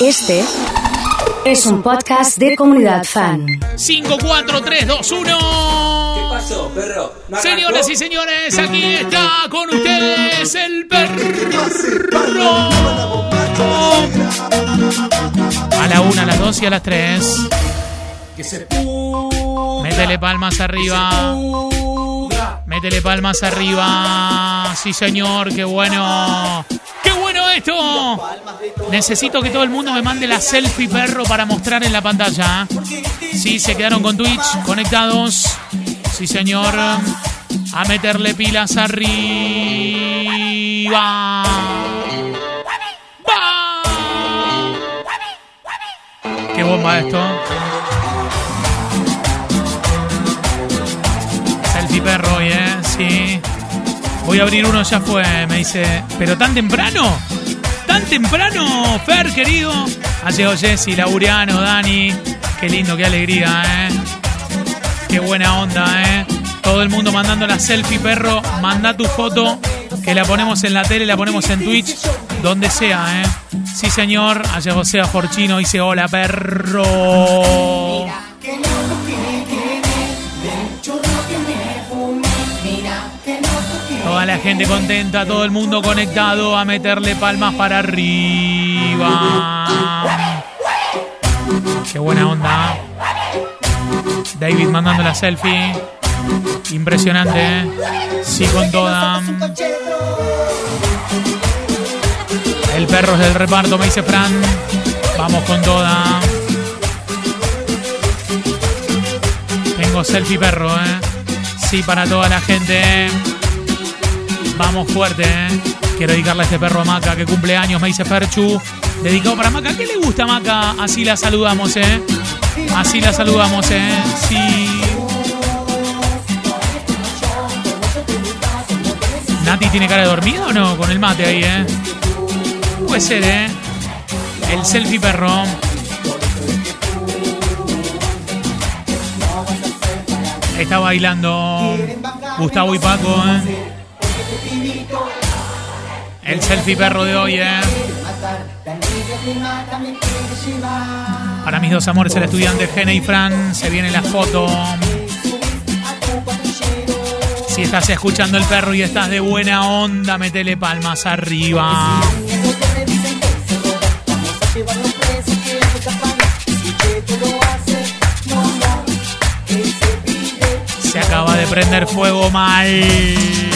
Este es un podcast de comunidad fan. 5, 4, 3, 2, 1. ¿Qué pasó, perro? ¿No? Señoras y señores, aquí está con ustedes el perro. A la 1, a las 2 y a las 3. Que se Métele palmas arriba. Métele palmas arriba. Sí, señor, qué bueno. ¡Qué bueno esto! Necesito que todo el mundo me mande la selfie perro para mostrar en la pantalla. Sí, se quedaron con Twitch conectados. Sí, señor. A meterle pilas arriba. ¡Va! ¡Qué bomba esto! Selfie perro ¿eh? Sí. Voy a abrir uno, ya fue. Me dice, ¿pero tan temprano? ¿Tan temprano, Fer, querido? Ha llegado Jessy, Laureano, Dani. Qué lindo, qué alegría, ¿eh? Qué buena onda, ¿eh? Todo el mundo mandando la selfie, perro. Manda tu foto, que la ponemos en la tele, la ponemos en Twitch, donde sea, ¿eh? Sí, señor. Allá José Forchino dice, hola, perro. Toda la gente contenta, todo el mundo conectado a meterle palmas para arriba. Qué buena onda. David mandando la selfie. Impresionante. ¿eh? Sí con toda. El perro es del reparto, me dice Fran. Vamos con toda. Tengo selfie perro, ¿eh? Sí para toda la gente. Vamos fuerte, ¿eh? Quiero dedicarle a este perro a Maca que cumple años, me dice Ferchu. Dedicado para Maca. ¿Qué le gusta a Maca? Así la saludamos, ¿eh? Así la saludamos, ¿eh? Sí. ¿Nati tiene cara de dormido o no? Con el mate ahí, ¿eh? Puede ser, ¿eh? El selfie perro. Está bailando Gustavo y Paco, ¿eh? El selfie perro de hoy, ¿eh? Para mis dos amores, el estudiante Gene y Fran, se viene la foto. Si estás escuchando el perro y estás de buena onda, metele palmas arriba. Se acaba de prender fuego mal.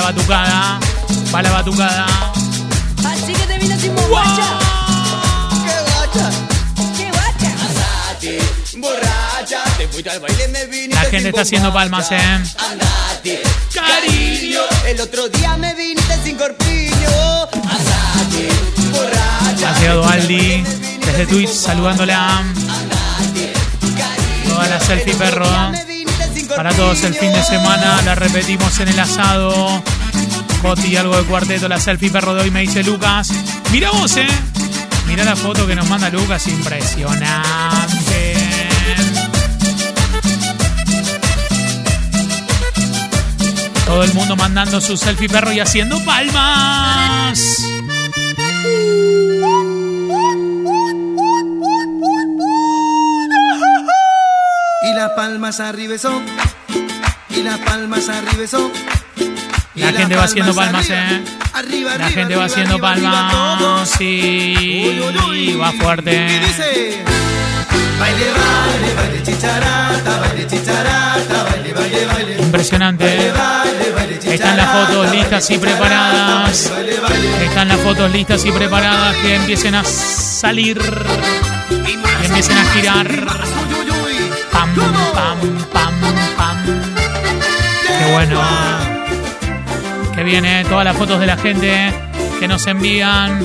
La batucada. Va la batucada. Así que te vino sin bombacha. ¡Qué guacha! borracha, te fuiste al baile, me viniste La gente sin está haciendo palmas. ¿eh? Andate, Cariño. El otro día me viniste sin corpiño. Andate, borracha. Ha llegado Aldi desde Twitch saludándola. Toda la selfie perro. Para todos el fin de semana la repetimos en el asado. Coti, algo de cuarteto, la selfie perro de hoy me dice Lucas. Mira vos, eh. Mira la foto que nos manda Lucas, impresionante. Todo el mundo mandando su selfie perro y haciendo palmas. Y las palmas arriba son. Y las palmas arriba son. Y La gente va haciendo palmas, arriba, eh. Arriba, La arriba, gente va haciendo palmas. Sí. Uy, uy, uy. Va fuerte. Y dice: Baile, baile, baile, chicharata, baile, chicharata, baile, baile, baile. Impresionante. Baile, baile, baile, Están las fotos listas y preparadas. Están las fotos listas y preparadas que empiecen a salir. Y empiecen a girar. Pam, pam, pam, pam. Bueno. Que viene todas las fotos de la gente que nos envían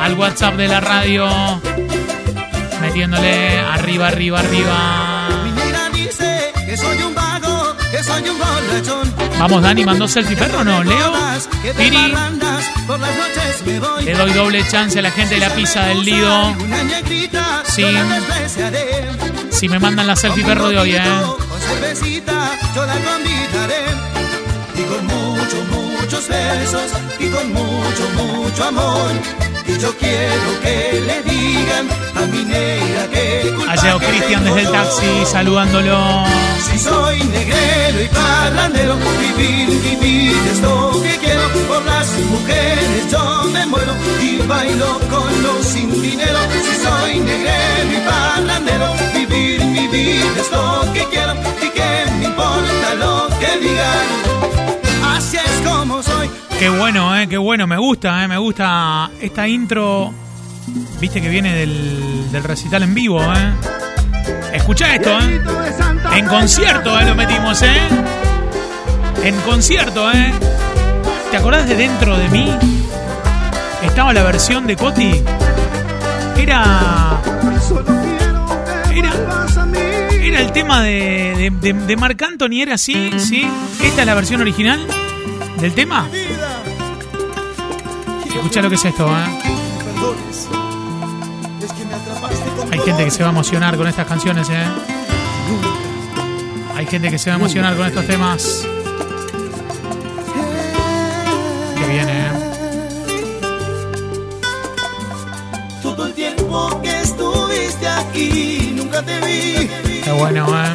al WhatsApp de la radio. Metiéndole arriba, arriba, arriba. Vamos, Dani, mandó selfie perro o no. Leo, Piri, le doy doble chance a la gente de la pizza del Lido. Sí. Si me mandan la selfie perro de hoy, eh. Y con mucho muchos, besos y con mucho, mucho amor. Y yo quiero que le digan a mi negra que culpa que Cristian desde el taxi saludándolo. Si soy negrero y parrandero, vivir, vivir es lo que quiero. Por las mujeres yo me muero y bailo con los sin dinero. Si soy negrero y parrandero, vivir, vivir es lo que quiero. Y que me importa lo que digan. Como soy. Qué bueno, eh, qué bueno, me gusta, eh, me gusta esta intro. Viste que viene del, del recital en vivo, eh. Escucha esto, eh. En concierto, eh, lo metimos, eh. En concierto, eh. ¿Te acordás de Dentro de mí? Estaba la versión de Coti. Era. Era. Era el tema de, de, de- de Marc Anthony, era así, ¿sí? Esta es la versión original del tema. Escucha lo que es esto, ¿eh? Hay gente que se va a emocionar con estas canciones, ¿eh? Hay gente que se va a emocionar con estos temas. Que viene, ¿eh? Todo el tiempo que estuviste aquí, nunca te vi. Qué bueno, ¿eh?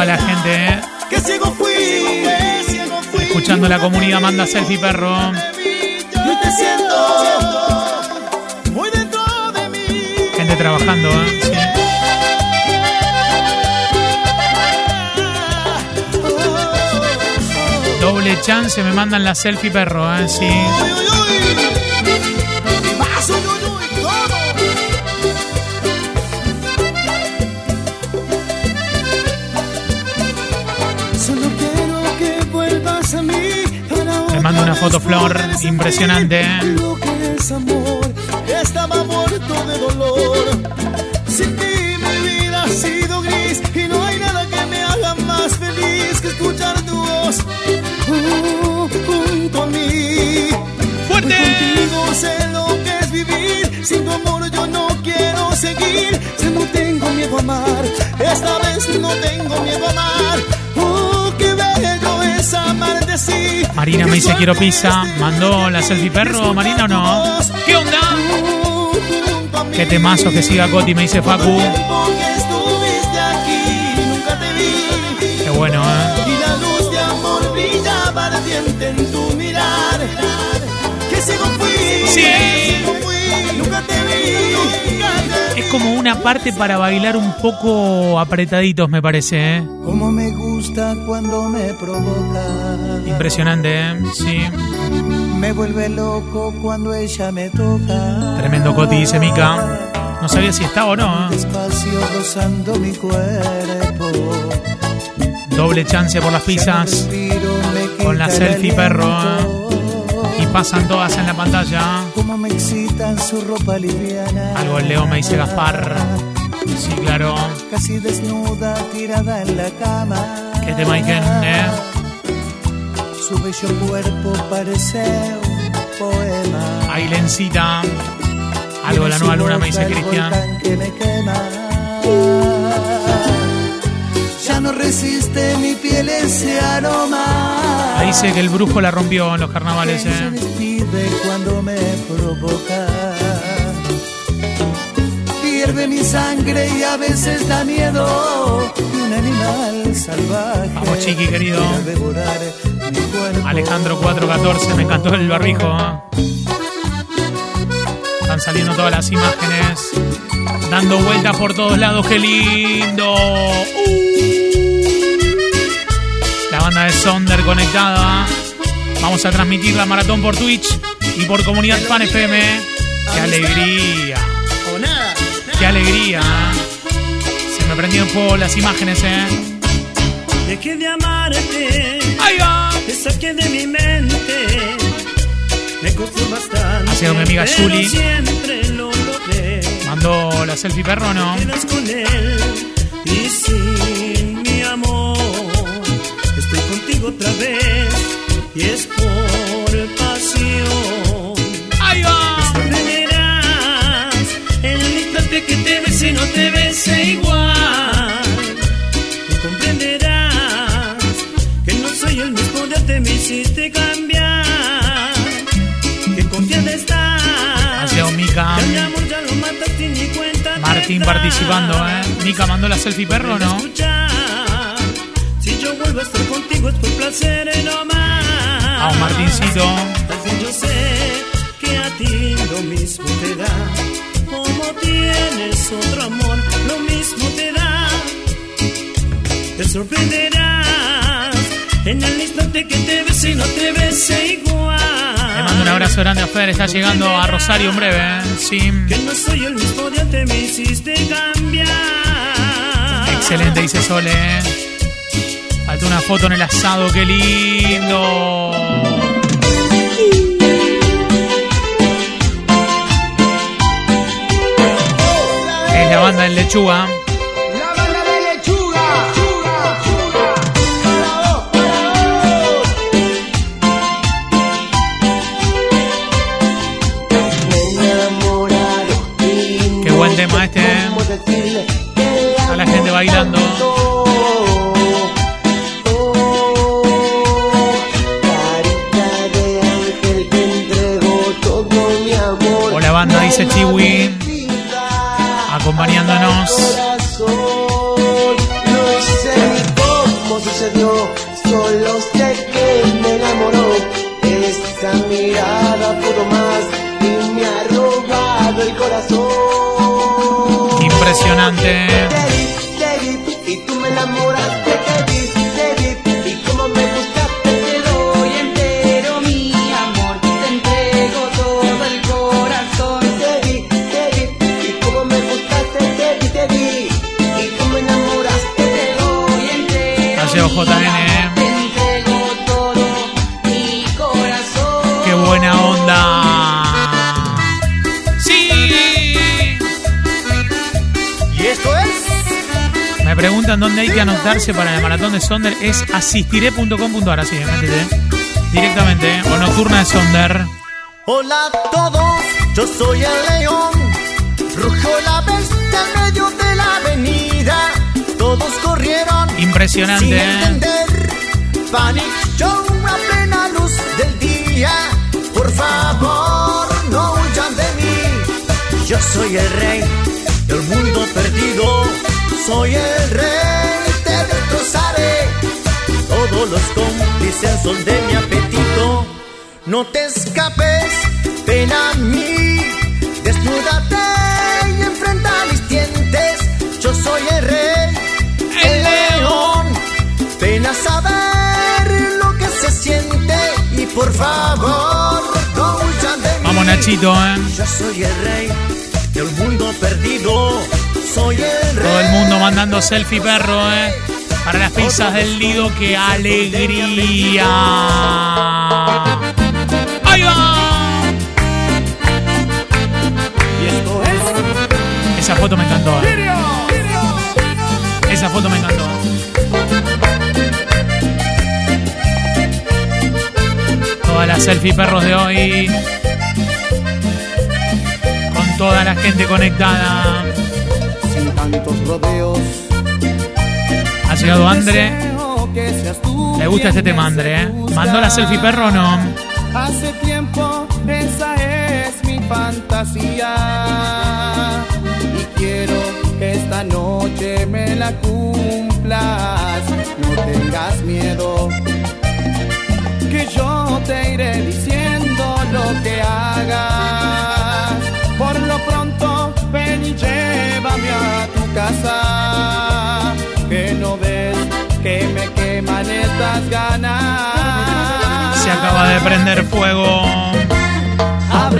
Toda la gente, ¿eh? Que ciego fui, que ciego fui. Escuchando la comunidad manda selfie perro. Yo te siento muy dentro de mí. Gente trabajando, ¿eh? Sí. Doble chance, me mandan la selfie perro, ¿eh? Sí. Manda una foto flor impresionante. Lo que es amor, estaba muerto de dolor. Sin ti mi vida ha sido gris y no hay nada que me haga más feliz que escuchar tu voz uh, junto a mí. ¡Fuerte! Contigo sé lo que es vivir, sin tu amor yo no quiero seguir. Ya no tengo miedo a amar, esta vez no tengo miedo a amar. Marina me dice quiero pizza. ¿Mandó la selfie perro, Marina, o no? ¿Qué onda? Qué temazo que siga Coti, me dice Facu. Qué bueno, ¿eh? Y la luz de amor brillaba ardiente en tu mirar. Que ciego fui, Sí. nunca te vi. Es como una parte para bailar un poco apretaditos, me parece, ¿eh? Como me gusta cuando me provoca. Impresionante, ¿eh? Sí. Me vuelve loco cuando ella me toca. Tremendo Coti, dice Mica. No sabía si estaba o no, ¿eh? Despacio rozando mi cuerpo. Doble chance por las pizzas. Con la selfie, perro, Y pasan todas en la pantalla. Como me excitan su ropa liviana. Algo el Leo me dice Gaspar. Sí, claro. Casi desnuda, tirada en la cama. ¿Qué tema hay que, eh? Su bello cuerpo parece un poema. Ailencita. Algo de la nueva luna me dice Cristian. que me quema. Ya no resiste mi piel ese aroma. Ahí dice que el brujo la rompió en los carnavales, que ¿eh? cuando me provoca. Hierve mi sangre y a veces da miedo un animal salvaje. Vamos, chiqui, querido. Alejandro 414, me encantó el barbijo. ¿eh? Están saliendo todas las imágenes. Dando vueltas por todos lados, qué lindo. Uh. La banda de Sonder conectada. Vamos a transmitir la maratón por Twitch y por Comunidad Fan FM. ¡Qué alegría! ¡Qué alegría! Se me prendieron fuego las imágenes, ¿eh? Dejé de amarte, ¡Ahí va! te saqué de mi mente. Me costó bastante. Ha sido mi amiga Julie. Siempre lo logré. ¿Mandó la selfie perro no? Quedas con él y sin mi amor. Estoy contigo otra vez y es por pasión. Que te bese no te bese igual. Tú comprenderás que no soy el mismo de antes, me hiciste cambiar. Que confiada estás. Hacia Mica. Martín participando, ¿eh? Mica mandó la selfie perro, ¿no? Si yo vuelvo a estar contigo es por placer no más. Vamos, Martincito. Así yo sé que a ti lo mismo te da. Tienes otro amor, lo mismo te da. Te sorprenderás en el instante que te ves y no te ves igual. Le mando un abrazo grande a Fer, está llegando a Rosario en breve, ¿eh? Sí. Que no soy el mismo de antes, me hiciste cambiar. Excelente, dice Sole. ¿eh? Falta una foto en el asado, qué lindo. La banda del lechuga. La banda de lechuga. Para vos, para vos. Qué buen tema este, ¿eh? A la gente bailando. Hola, banda, dice Chiwi. Acompañándonos. Corazón, no sé ni cómo sucedió, solo sé que me enamoró. Esa mirada pudo más y me ha robado el corazón. Impresionante. Y tú me enamoraste, corazón. Qué buena onda. Sí. Y esto es. Me preguntan dónde hay que anotarse para el maratón de Sonder. Es asistiré.com.ar, así, métete. Directamente, ¿eh? o nocturna de Sonder. Hola a todos, yo soy el león. Rugió la Impresionante, ¿eh? entender. Panic Show a plena luz del día. Por favor, no huyan de mí. Yo soy el rey del mundo perdido. Soy el rey, te destrozaré. Todos los cómplices son de mi apetito. No te escapes, ven a mí. Desnúdate y enfrenta mis dientes. Yo soy el rey, por favor, no de mí. Vamos, Nachito, ¿eh? Yo soy el rey del mundo perdido. Soy el rey. Todo el mundo mandando selfie perro, ¿eh? Para las pizzas del Lido, qué alegría. ¡Ahí va! Y esto es. Esa foto me encantó, ¿eh? Esa foto me encantó. Todas las selfie perros de hoy. Con toda la gente conectada. Sin tantos rodeos. Ha llegado Andre. Le gusta este tema, Andre, ¿eh? ¿Mandó la selfie perro o no? Hace tiempo esa es mi fantasía y quiero que esta noche me la cumplas. No tengas miedo, yo te iré diciendo lo que hagas. Por lo pronto ven y llévame a tu casa, que no ves que me queman estas ganas. Se acaba de prender fuego.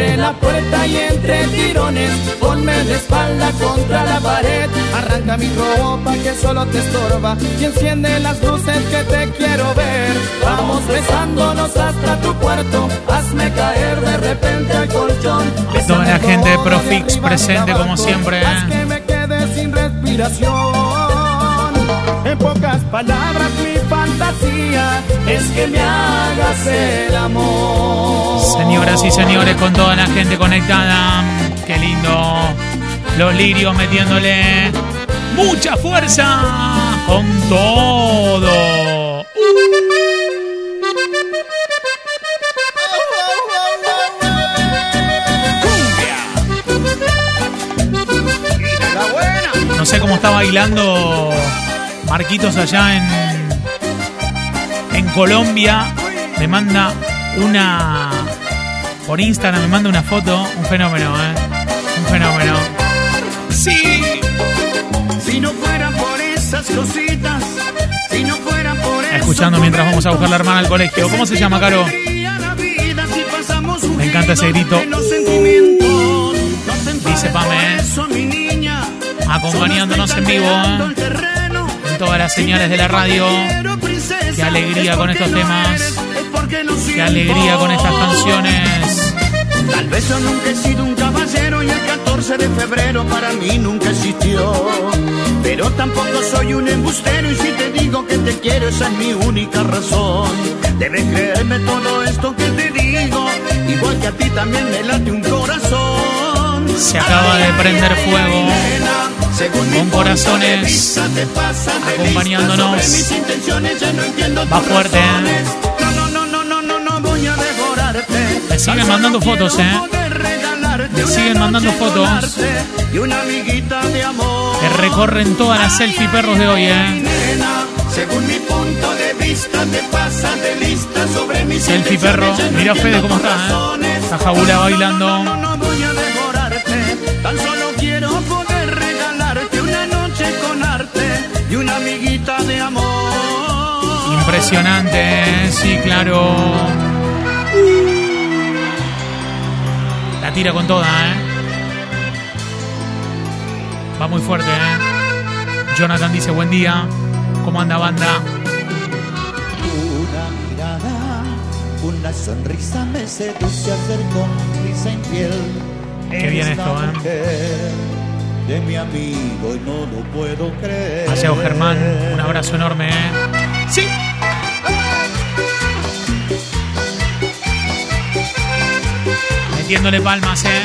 Abre la puerta y entre tirones ponme de espalda contra la pared. Arranca mi ropa que solo te estorba y enciende las luces que te quiero ver. Vamos besándonos hasta tu cuarto. Hazme caer de repente al colchón. Toda la gente de Profix presente como siempre, Haz ¿eh? que me quede sin respiración. En pocas palabras fantasía es que me hagas el amor. Señoras y señores, con toda la gente conectada. Qué lindo. Los lirios metiéndole mucha fuerza. Con todo. La buena. bailando Marquitos allá en Colombia. Me manda una. Por Instagram me manda una foto. Un fenómeno, ¿eh? Un fenómeno. Sí. Si no fuera por esas cositas, si no fuera por Escuchando mientras vamos a buscar a la hermana al colegio. ¿Cómo se llama, Caro? Me encanta ese grito. Dice Pame, ¿eh? acompañándonos en vivo ¿eh? en todas las señales de la radio. Qué alegría con estos temas. Qué alegría con estas canciones. Tal vez yo nunca he sido un caballero y el 14 de febrero para mí nunca existió. Pero tampoco soy un embustero y si te digo que te quiero esa es mi única razón. Debes creerme todo esto que te digo, igual que a ti también me late un corazón. Se acaba de prender fuego con corazones acompañándonos. Va fuerte. ¿eh? No, no, no, no, no, no voy a devorarte. Me siguen mandando fotos, ¿eh? Me siguen mandando fotos. Y una amiguita de amor. Que recorren todas las selfie perros de hoy, ¿eh? Según mi punto de vista, te pasa de lista sobre mi Selfie perro. Mira Fede cómo está, ¿eh? Está Jabula bailando. No, no voy a devorarte. Tan solo y una amiguita de amor. Impresionante, ¿eh? sí, claro. La tira con toda, ¿eh? Va muy fuerte, ¿eh? Jonathan dice buen día. ¿Cómo anda banda? Una mirada, una sonrisa me seduce a hacer cómplice infiel. Qué bien esto, ¿eh? De mi amigo y no lo puedo creer. Paseo Germán, un abrazo enorme, ¿eh? Sí. Metiéndole palmas, ¿eh?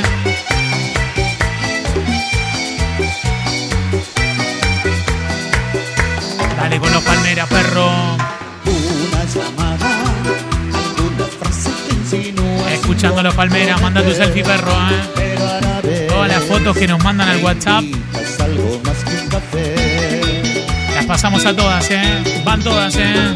Dale con los palmeras, perro. Una llamada, alguna frase que insinúa. Escuchando los palmeras, manda tu selfie, perro, ¿eh? Todas las fotos que nos mandan al WhatsApp, las pasamos a todas, ¿eh? Van todas, ¿eh?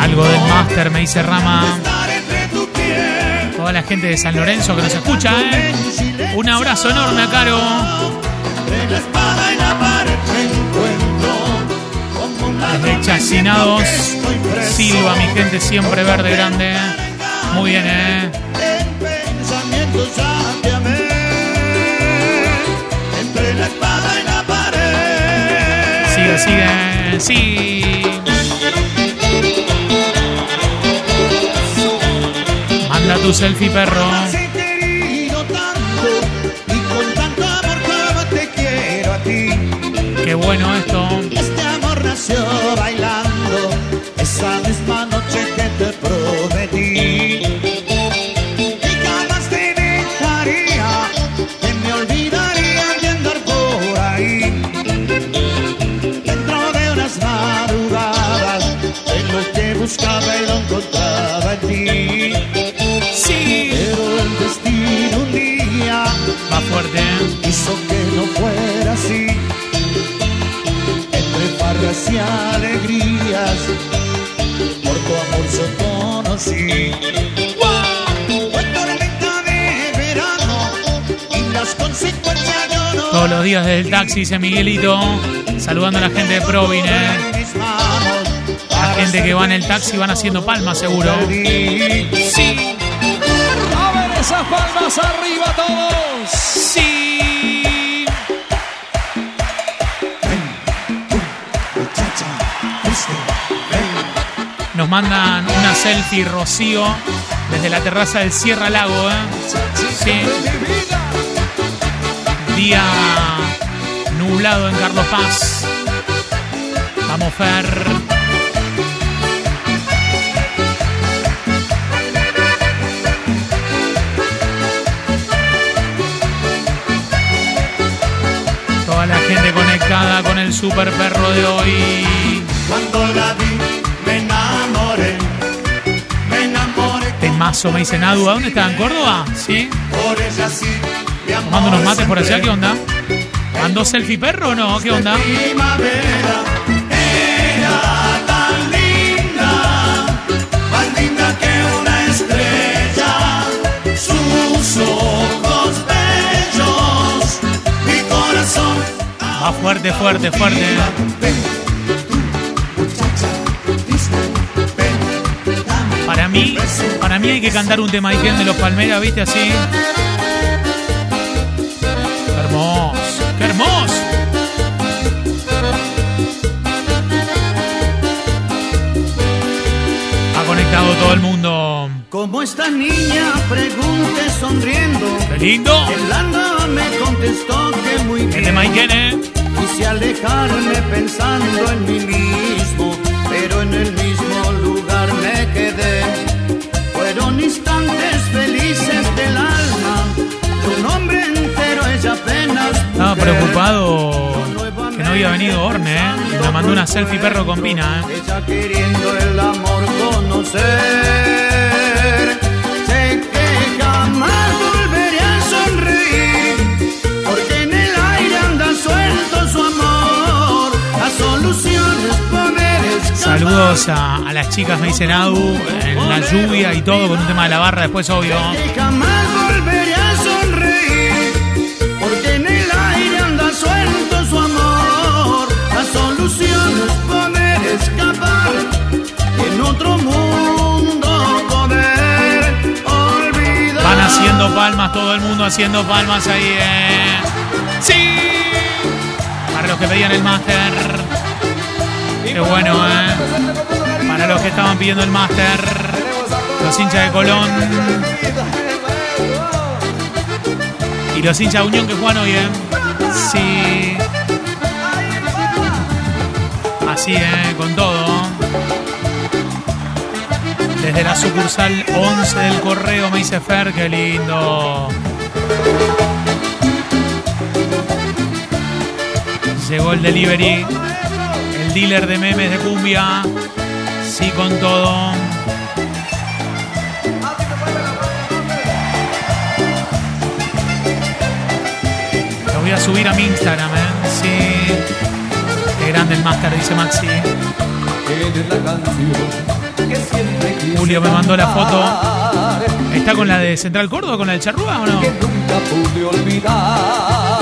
Algo del máster, me dice Rama. Toda la gente de San Lorenzo que nos escucha, ¿eh? Un abrazo enorme a Caro. Desde Chacinados. Silva, mi gente siempre verde grande. Muy bien, ¿eh? En pensamientos ya quiero a ti. Qué bueno esto. Este amor nació bailando esa misma noche que te prometí. Y alegrías, por tu amor yo conocí. Todos los días desde el taxi, dice Miguelito. Saludando a la gente de Provin, ¿eh? La gente que va en el taxi van haciendo palmas, seguro. Sí. A ver esas palmas arriba todos. Sí. Nos mandan una selfie Rocío desde la terraza del Sierra Lago, ¿eh? Sí. Día nublado en Carlos Paz. Vamos, Fer. conectada con el super perro de hoy. Cuando la Temazo, me dice Nadu. ¿A dónde está? ¿En Córdoba? Sí. Por ella sí. Tomando unos mates por allá. ¿qué onda? ¿Ando selfie perro o no? ¿Qué onda? Era tan linda, Para mí, para mí hay que cantar un tema de los Palmeras, ¿viste? Así. Qué hermoso, qué hermoso. Ha conectado todo el mundo. Como esta niña pregunté sonriendo, ¡Qué lindo! el anda me contestó que muy El de bien. Maikene. Quise alejarme pensando en mí mismo, quedé. Fueron instantes felices del alma, de un hombre entero ella apenas. Estaba preocupado que no había venido Orne, ¿eh? Me mandó una selfie perro con Pina, ¿eh? Ella queriendo el amor conocer. Sé que jamás volveré a sonreír, porque en el aire anda suelto su amor. La solución es poder escapar. Saludos a, a las chicas, me dice Nadu, en la lluvia y todo, con un tema de la barra, después obvio. Que jamás volveré a sonreír, porque en el aire anda suelto su amor. La solución es poder escapar y en otro mundo poder olvidar. Van haciendo palmas, todo el mundo haciendo palmas ahí, ¿eh? ¡Sí! Para los que pedían el máster. Qué bueno, ¿eh? Para los que estaban pidiendo el máster. Los hinchas de Colón. Y los hinchas de Unión que juegan hoy, ¿eh? Sí. Así, ¿eh? Con todo. Desde la sucursal 11 del correo me dice Fer, qué lindo. Llegó el delivery. Dealer de memes de cumbia. Sí, con todo. Lo voy a subir a mi Instagram, ¿eh? Sí. Qué grande el máster, dice Maxi. Julio me mandó la foto. ¿Está con la de Central Córdoba, con la de Charrúa o no? olvidar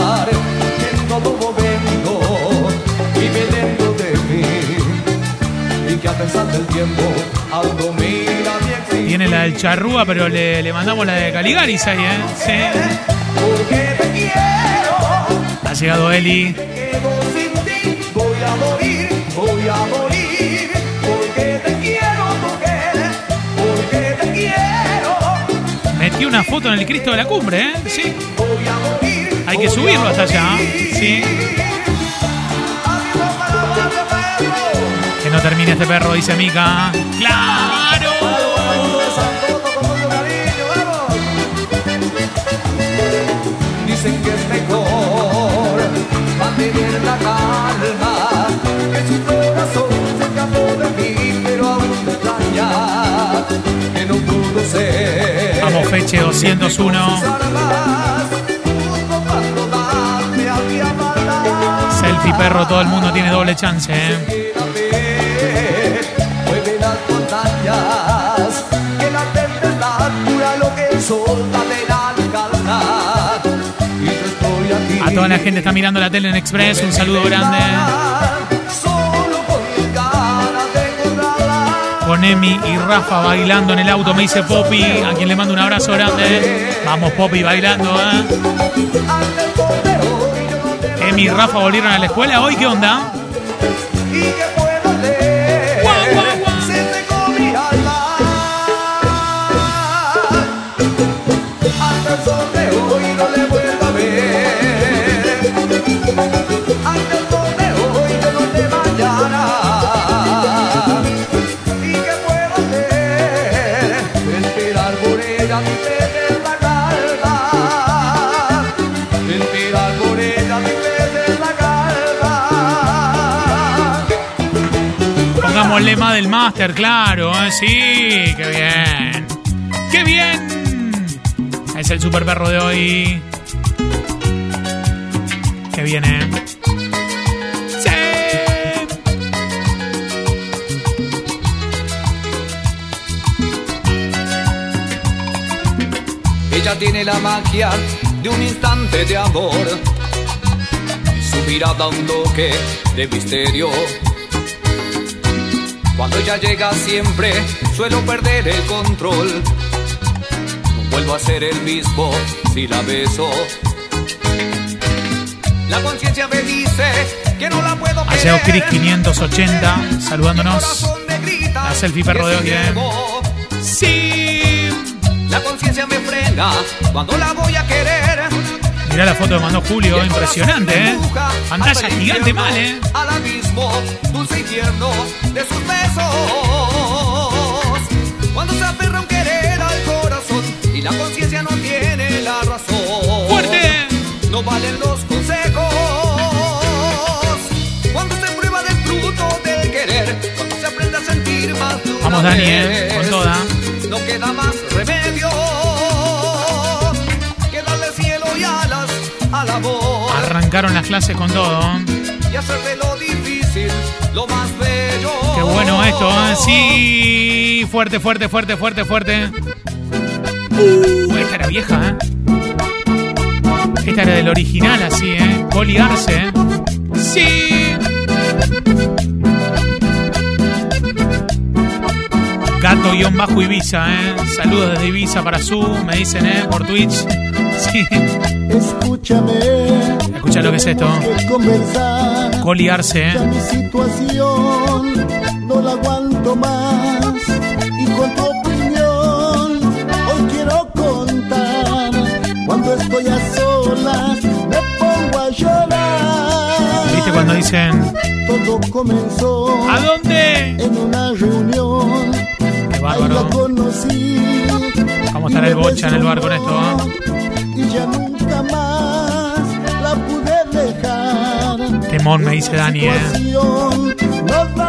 Tiene la del Charrúa, pero le, le mandamos la de Caligaris ahí, ¿eh? Sí. Ha llegado Eli. Metió una foto en el Cristo de la Cumbre, ¿eh? Sí. Hay que subirlo hasta allá. morir. Sí. No termine este perro, dice Mica. ¡Claro! Dicen que es mejor mantener la calma, que su corazón se escapó de mí, pero aún me extraña, que no pudo ser. Vamos, Feche 201. Sus armas, justo cuando más me había matado. Selfie perro, todo el mundo tiene doble chance, ¿eh? Toda la gente está mirando la tele en Express, un saludo grande. Con Emi y Rafa bailando en el auto, me dice Poppy, a quien le mando un abrazo grande. Vamos, Poppy, bailando, ¿eh? Emi y Rafa volvieron a la escuela hoy, ¿qué onda? Lema del máster, claro. ¿eh? Sí, qué bien. ¡Qué bien! Es el super perro de hoy. Qué bien, ¿eh? ¡Sí! Ella tiene la magia de un instante de amor su mirada un toque de misterio. Cuando ella llega siempre suelo perder el control. No vuelvo a ser el mismo si la beso. La conciencia me dice que no la puedo Aseo querer. Cris 580 saludándonos. grita La selfie perro de hoy, ¿eh? Sí. La conciencia me frena cuando la voy a querer. Mirá la foto que mandó Julio, impresionante, ¿eh? Pantalla gigante mal, ¿eh? Al abismo, dulce y tierno de sus besos. Cuando se aferra un querer al corazón y la conciencia no tiene la razón. ¡Fuerte! No valen los consejos. Cuando se prueba del fruto del querer, cuando se aprende a sentir más de una Vamos, Dani, ¿eh? Con toda. No queda más remedio Arrancaron las clases con todo. y hacer de lo difícil lo más bello. Qué bueno esto, ¿eh? Sí. Fuerte, fuerte, fuerte, fuerte, fuerte. Uh, esta era vieja, ¿eh? Esta era del original, así, ¿eh? Coli Arce, ¿eh? Sí. Gato-bajo Ibiza, ¿eh? Saludos desde Ibiza para su, me dicen, ¿eh? Por Twitch. Escúchame. Escucha lo que es esto. conversar. Coli Arce, Ya ¿eh? mi situación no la aguanto más. Y con tu opinión hoy quiero contar. Cuando estoy a solas me pongo a llorar. ¿Viste cuando dicen, Todo comenzó ¿a dónde? en una reunión. Qué Ahí la bárbaro. conocí. Vamos a estar el bocha en el bar con esto, ¿eh? Ya nunca más la pude dejar. Temón, me dice Dani, ¿eh?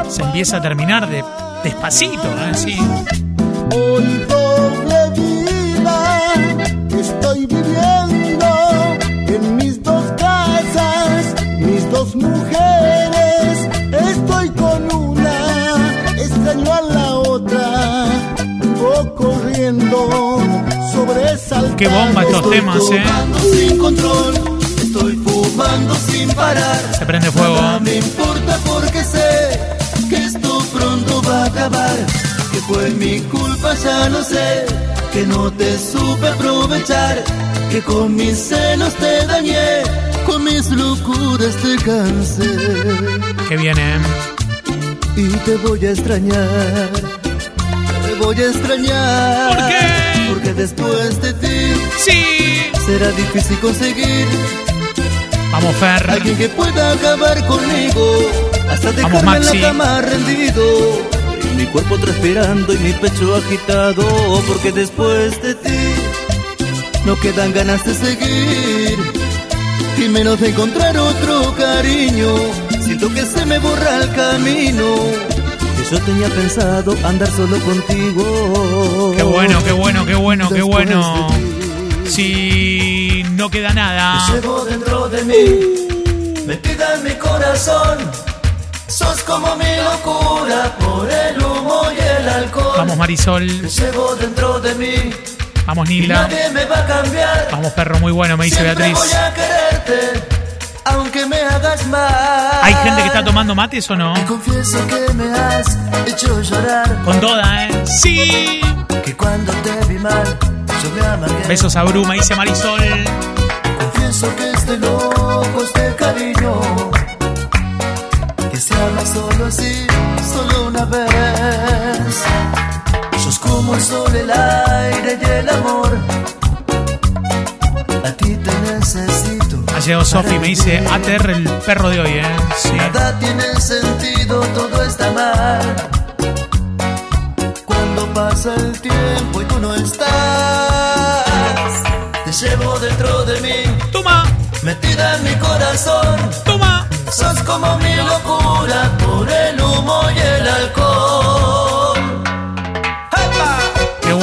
Se empieza a terminar de despacito, ¿eh? Sí. Hoy doble vida estoy viviendo en mis dos casas, mis dos mujeres. Qué bomba estos temas, ¿eh? sin control, estoy fumando sin parar. Se prende fuego. Nada me importa porque sé que esto pronto va a acabar. Que fue mi culpa, ya lo sé. Que no te supe aprovechar. Que con mis celos te dañé. Con mis locuras te cansé. Que viene, ¿eh? Y te voy a extrañar. Te voy a extrañar. ¿Por qué? Después de ti Sí. será difícil conseguir Vamos, Fer. Alguien que pueda acabar conmigo hasta dejarme en Maxi. la cama rendido. Y mi cuerpo transpirando y mi pecho agitado. Porque después de ti no quedan ganas de seguir. Y menos de encontrar otro cariño. Siento que se me borra el camino. Yo tenía pensado andar solo contigo. Qué bueno, qué bueno, qué bueno, qué bueno. Si no queda nada. Llevo dentro de mí, metida en mi corazón. Sos como mi locura por el humo y el alcohol. Vamos, Marisol. Te llevo dentro de mí, Vamos, y Nila. nadie me va a cambiar. Vamos, perro, muy bueno, me dice Siempre Beatriz. voy a quererte, aunque me hagas mal. ¿Hay gente que está tomando mates o no? Y confieso que me has hecho llorar. Con toda, ¿eh? Sí. Que cuando te vi mal, yo me amargué. Besos a Bruma, dice Marisol. Confieso que estoy loco, este cariño Que se ama solo así, solo una vez Sos como el sol, el aire y el amor A ti te necesito Ha llegado Sofi, me dice ATR el perro de hoy, ¿eh? Sí. Nada tiene sentido, todo está mal Cuando pasa el tiempo y tú no estás Te llevo dentro de mí Toma, Metida en mi corazón toma. Sos como mi locura por el humo y el alcohol.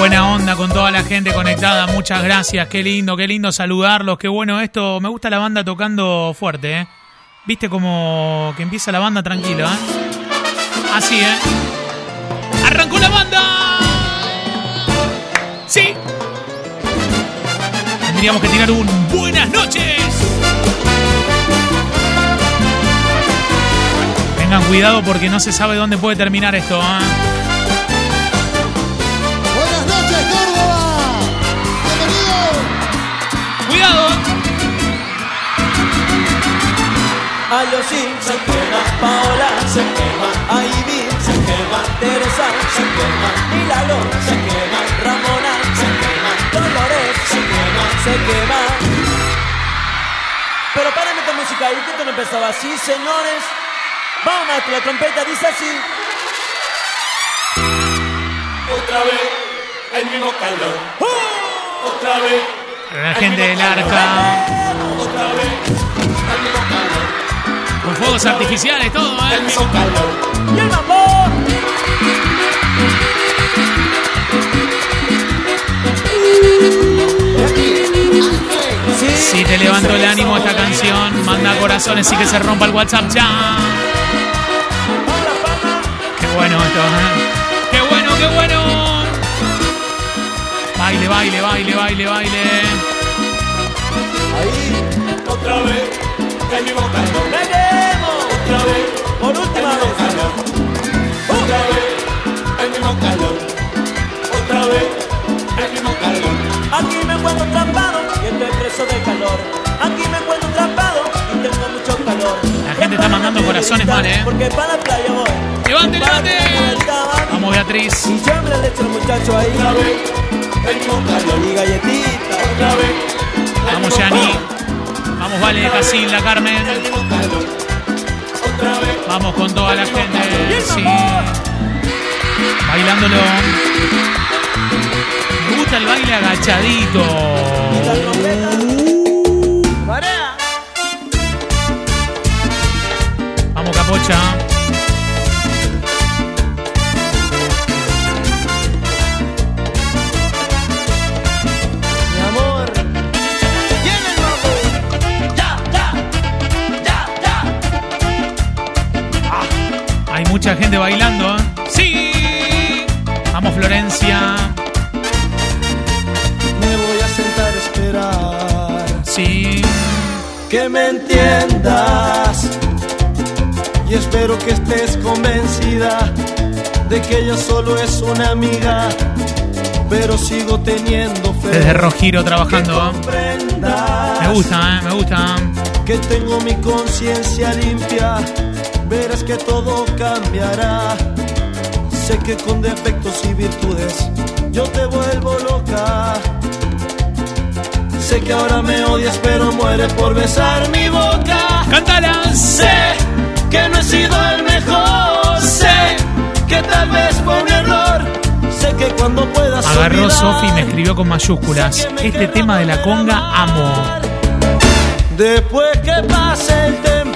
Buena onda con toda la gente conectada. Muchas gracias. Qué lindo, qué lindo saludarlos. Qué bueno esto. Me gusta la banda tocando fuerte, ¿eh? Viste como que empieza la banda tranquila, ¿eh? Así, ¿eh? ¡Arrancó la banda! ¡Sí! Tendríamos que tirar un buenas noches. Tengan cuidado porque no se sabe dónde puede terminar esto, ¿eh? ¡Cuidado! Ayosí se quema, Paola se quema, Ivy se quema, Teresa se quema, Milagro se quema, Ramona se quema, Dolores se quema, se quema. Pero párame esta música, ¿y esto no empezaba así, señores? Vamos, maestro, la trompeta dice así. Otra vez el mismo calor. Otra vez. La gente del arca. Con fuegos artificiales, todo, ¿eh? ¡Y el mambo! Si te levantó el ánimo esta canción, manda corazones y que se rompa el WhatsApp ya. Qué bueno esto, ¿eh? Qué bueno, qué bueno. Baile, baile, baile, baile, baile. Ahí, Otra vez el mismo calor. ¡Peguemos! Otra vez Por última vez. calor. Otra vez el mismo calor. Otra vez el mismo calor. Aquí me encuentro atrapado y estoy preso de calor. Aquí me encuentro atrapado y tengo mucho calor. La gente está mandando corazones mal, ¿eh? Porque para la playa voy. ¡Levante, levante! Vamos, Beatriz. Y yo me le echo muchachos ahí. Otra vez Y. Otra vez Vamos, Yani. Vamos, Vale de Casil, la Carmen. Otra vez Vamos con toda la gente. Sí. Bailándolo. Me gusta el baile agachadito. Vamos, Capocha. Gente bailando. ¿eh? Sí. Vamos, Florencia. me voy a sentar a esperar. Sí. que me entiendas y espero que estés convencida de que ella solo es una amiga, pero sigo teniendo fe. Desde Rojiro trabajando. ¿eh? Me gusta, ¿eh? Me gusta. que tengo mi conciencia limpia, verás que todo cambiará. Sé que con defectos y virtudes yo te vuelvo loca. Sé que ahora me odias, pero mueres por besar mi boca. ¡Cántala! Sé que no he sido el mejor. Sé que tal vez fue un error. Sé que cuando puedas. Agarró olvidar, Sofi y me escribió con mayúsculas. Este tema de la conga amo. Después que pase el temporal,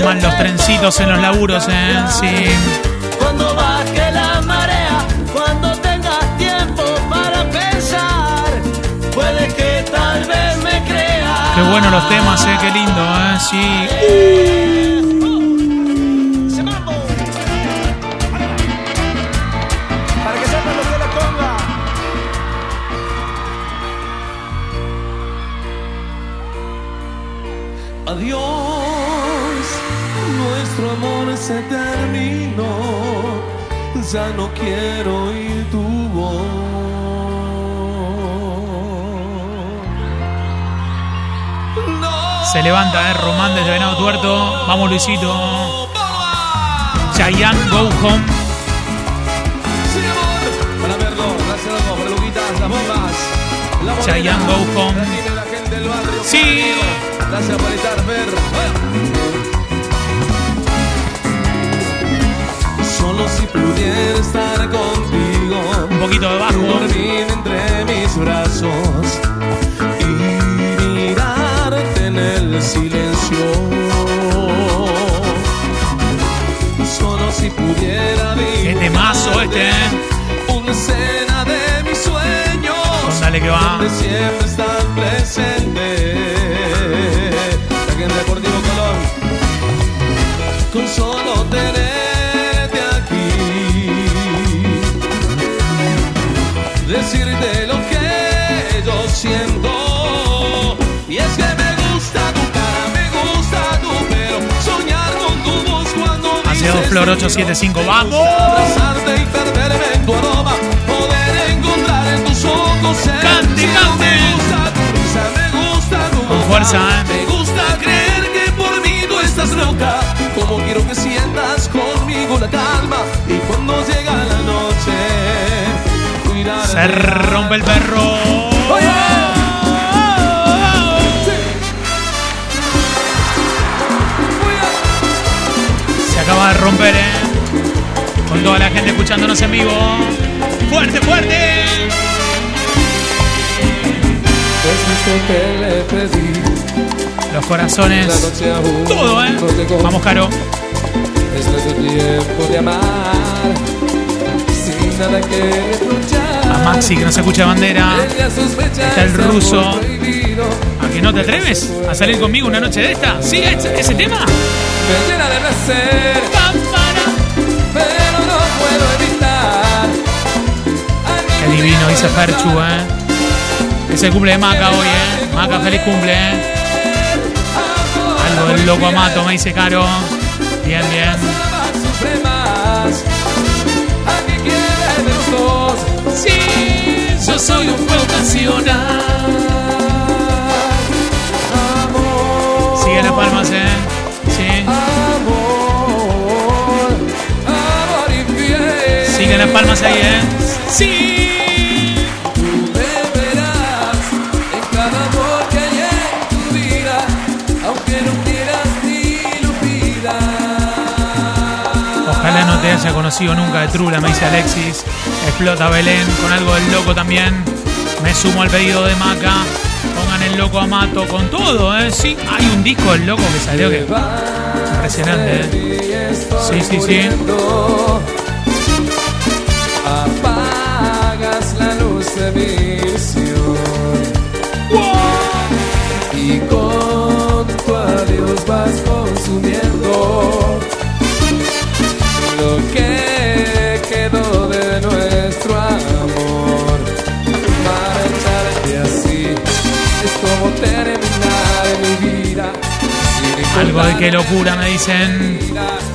Arman los trencitos en los laburos, ¿eh? Sí. Cuando baje la marea, cuando tengas tiempo para pensar, puede que tal vez me creas. Qué bueno los temas, ¿eh? Qué lindo, ¿eh? Sí. Nuestro amor se terminó. Ya no quiero oír tu voz. No. Se levanta, ¿eh? Román desde Venado Tuerto. Vamos, Luisito. Chayanne, go home. Sí, amor. Para verlo, gracias para Luquitas, las bombas. La morena, Chayanne, go home. la gente, la gente del barrio. Sí. Gracias por estar, Fer. Si pudiera estar contigo. Un poquito de bajo. Dormir entre mis brazos y mirarte en el silencio. Solo si pudiera vivir este, ¿eh? una escena de mis sueños. Dale que va. Donde siempre estás presente. Saquen Deportivo Colón. Con solo tenerte Decirte lo que yo siento. Y es que me gusta tu cara, me gusta tu pelo. Soñar con tu voz cuando dices Flor te 875. quiero. ¡Vamos! Abrazarte y perderme en tu aroma. Poder encontrar en tus ojos el Cante, cante. Me gusta tu risa, me gusta tu Con fuerza, ¿eh? El perro. Se acaba de romper, ¿eh? Con toda la gente escuchándonos en vivo. ¡Fuerte, fuerte! Los corazones. Todo, ¿eh? Vamos, Caro. Es tiempo de amar sin nada que. A Maxi, que no se escucha de bandera. Está el ruso. ¿A que no te atreves a salir conmigo una noche de esta? ¿Sí? ¿Ese, ese tema? Me llena de placer, Pam, para. pero no puedo evitar. Qué divino, dice Ferchu, ¿eh? Es el cumple de Maca hoy, ¿eh? Maca, feliz cumple, ¿eh? Algo del loco Amato, me dice Caro. Bien, bien. Los dos? Sí, yo soy un fuego ocasional. Amor, Sigue las palmas, ¿eh? Sí. amor, amor. Sigue las palmas ahí, ¿eh? Sí. No te haya conocido nunca de Trula, me dice Alexis. Explota Belén con algo del loco también. Me sumo al pedido de Maca. Pongan el loco a Mato con todo, ¿eh? Sí, hay un disco del loco que salió que. Impresionante, ¿eh? Sí, sí, sí. Apagas la luz de visión y con tu vas consumiendo lo que quedó de nuestro amor. Marcharte así es como terminar mi vida. Algo de qué locura, me dicen.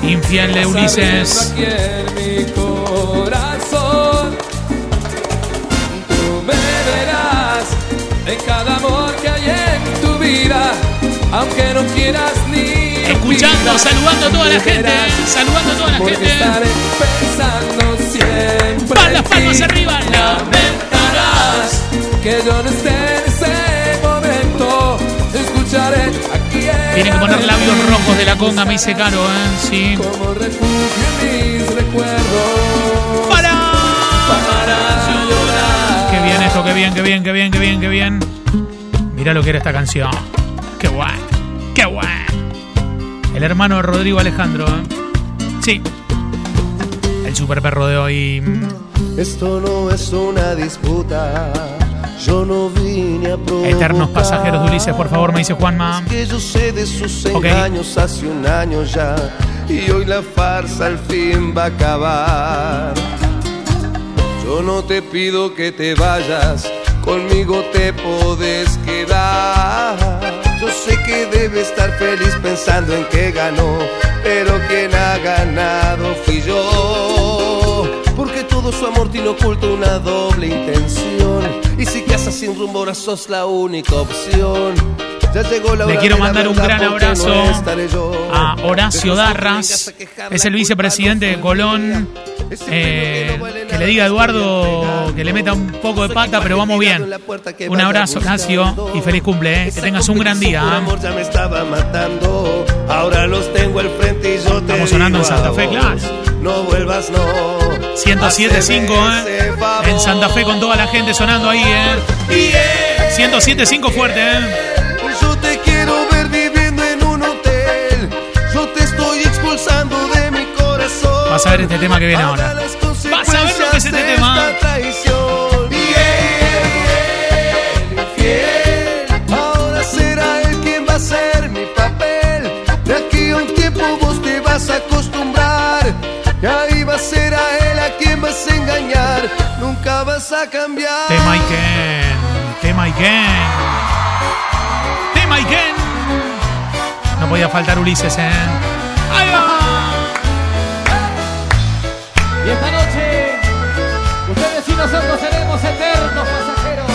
Infiel de Ulises. Aquí en mi corazón, tú me verás en cada amor que hay en tu vida, aunque no quieras Escuchando, saludando a toda la gente. Saludando a toda la gente. estaré pensando siempre. Palmas, palmas arriba. Lamentarás que yo no esté en ese momento. Escucharé aquí en Tienen que poner la labios rojos de la conga, me dice Caro, ¿eh? Sí. como refugio en mis recuerdos. ¡Para! Para. Qué bien esto, qué bien, qué bien, qué bien, qué bien, qué bien. Mira lo que era esta canción. Qué guay. El hermano de Rodrigo Alejandro, ¿eh? Sí. El super perro de hoy. Esto no es una disputa. Yo no vine a provocar. Eternos pasajeros de Ulises, por favor, me dice Juanma. Que yo sé de sus engaños hace un año ya. Y hoy la farsa al fin va a acabar. Yo no te pido que te vayas, conmigo te podés quedar. Yo sé que debe estar feliz pensando en que ganó, pero quien ha ganado fui yo. Todo su amor tiene oculto una doble intención. Y si te haces sin rumbo, ahora sos la única opción. Ya llegó la Le quiero mandar un gran abrazo no a Horacio Darras, es el vicepresidente de Colón. Eh, que le diga a Eduardo que le meta un poco de pata, pero vamos bien. Un abrazo, Horacio, y feliz cumple, ¿eh? Que tengas un gran día. ¿eh? Estamos sonando en Santa Fe, claro. No vuelvas, no. 107.5, ¿eh? En Santa Fe con toda la gente sonando ahí, ¿eh? 107.5 fuerte, ¿eh? Yo te quiero ver viviendo en un hotel. Yo te estoy expulsando de mi corazón. Vas a ver este tema que viene ahora. Vas a ver lo que es este tema. esta a cambiar. Tema Iken. Tema Iken. Tema Iken. No podía faltar Ulises, ¿eh? ¡Ahí va! Y esta noche, ustedes y nosotros seremos eternos pasajeros.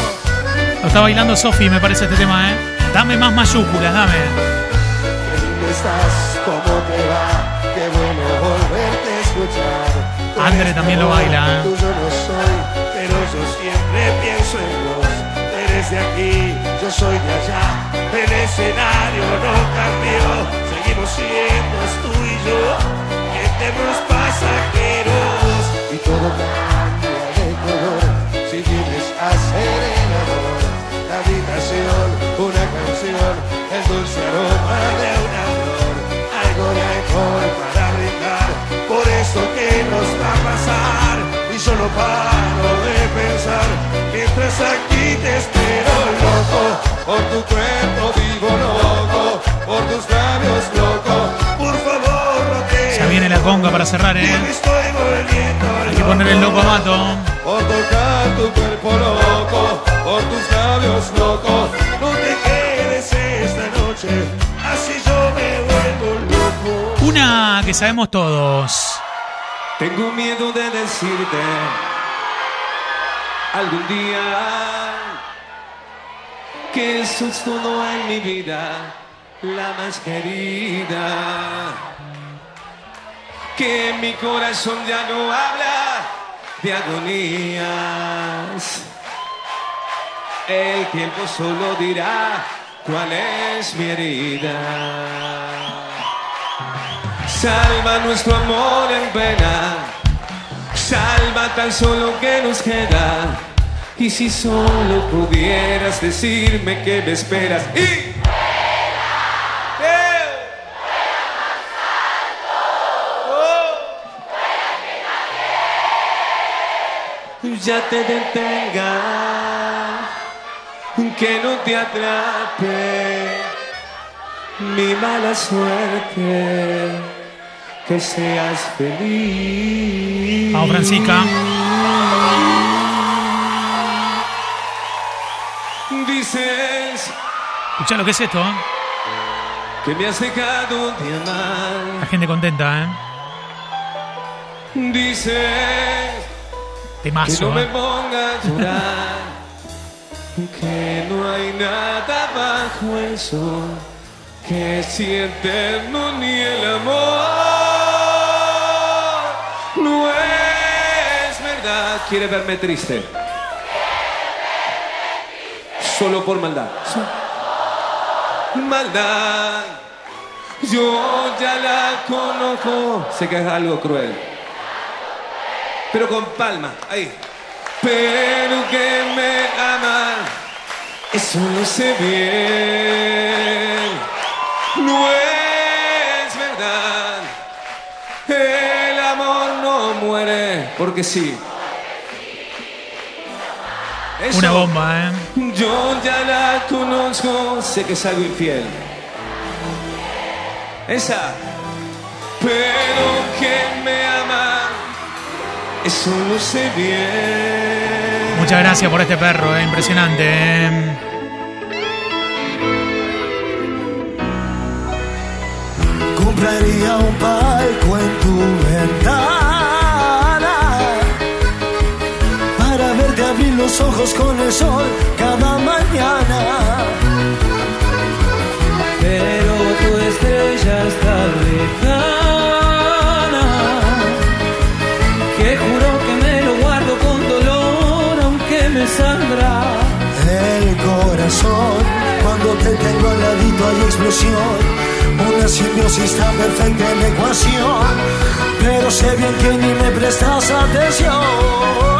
Lo está bailando Sofi, me parece este tema, ¿eh? Dame más mayúsculas, dame. ¿Dónde estás? ¿Cómo te va? Qué bueno volverte a escuchar. También lo baila, ¿eh? De aquí, yo soy de allá. El escenario no cambió. Seguimos siendo tú y yo, eternos pasajeros. Y todo cambia de color si vienes a ser el amor. La habitación, una canción, el dulce aroma de una flor. Algo alcohol para brindar por eso que nos va a pasar. Y yo no paro de pensar mientras aquí te espero loco. Por tu cuerpo vivo loco, por tus labios loco. Por favor, no te Ya viene la conga para cerrar, ¿eh? estoy volviendo Hay que poner el loco a mato. por tocar tu cuerpo loco, por tus labios locos. No te quedes esta noche, así yo me vuelvo loco. Una que sabemos todos. Tengo miedo de decirte algún día que sos todo en mi vida, la más querida. Que mi corazón ya no habla de agonías. El tiempo solo dirá cuál es mi herida. Salva nuestro amor en pena. Salva tan solo que nos queda. Y si solo pudieras decirme que me esperas. Y. Ya te detenga. Que no te atrape mi mala suerte, que seas feliz. Vamos, Francisca. Dices Escucha lo que es esto, ¿eh? que me has dejado de amar. La gente contenta, ¿eh? Dices que Temazo, no me ¿eh? ponga a llorar, que no hay nada bajo el sol que si eterno ni el amor. No es verdad. ¿Quiere verme triste? Solo por maldad. Maldad. Yo ya la conozco. Sé que es algo cruel. Pero con palma, ahí. Pero que me ama. Eso lo sé bien. No es verdad. El amor no muere porque sí. Eso, Una bomba, ¿eh? Yo ya la conozco, sé que es algo infiel. Esa. Pero que me ama, eso lo sé bien. Muchas gracias por este perro, ¿eh? Impresionante, ¿eh? Compraría un palco en tu ventana los ojos con el sol cada mañana. Pero tu estrella está lejana Que juro que me lo guardo con dolor aunque me sangra El corazón cuando te tengo al ladito hay explosión. Una simbiosis tan perfecta en la ecuación. Pero sé bien que ni me prestas atención.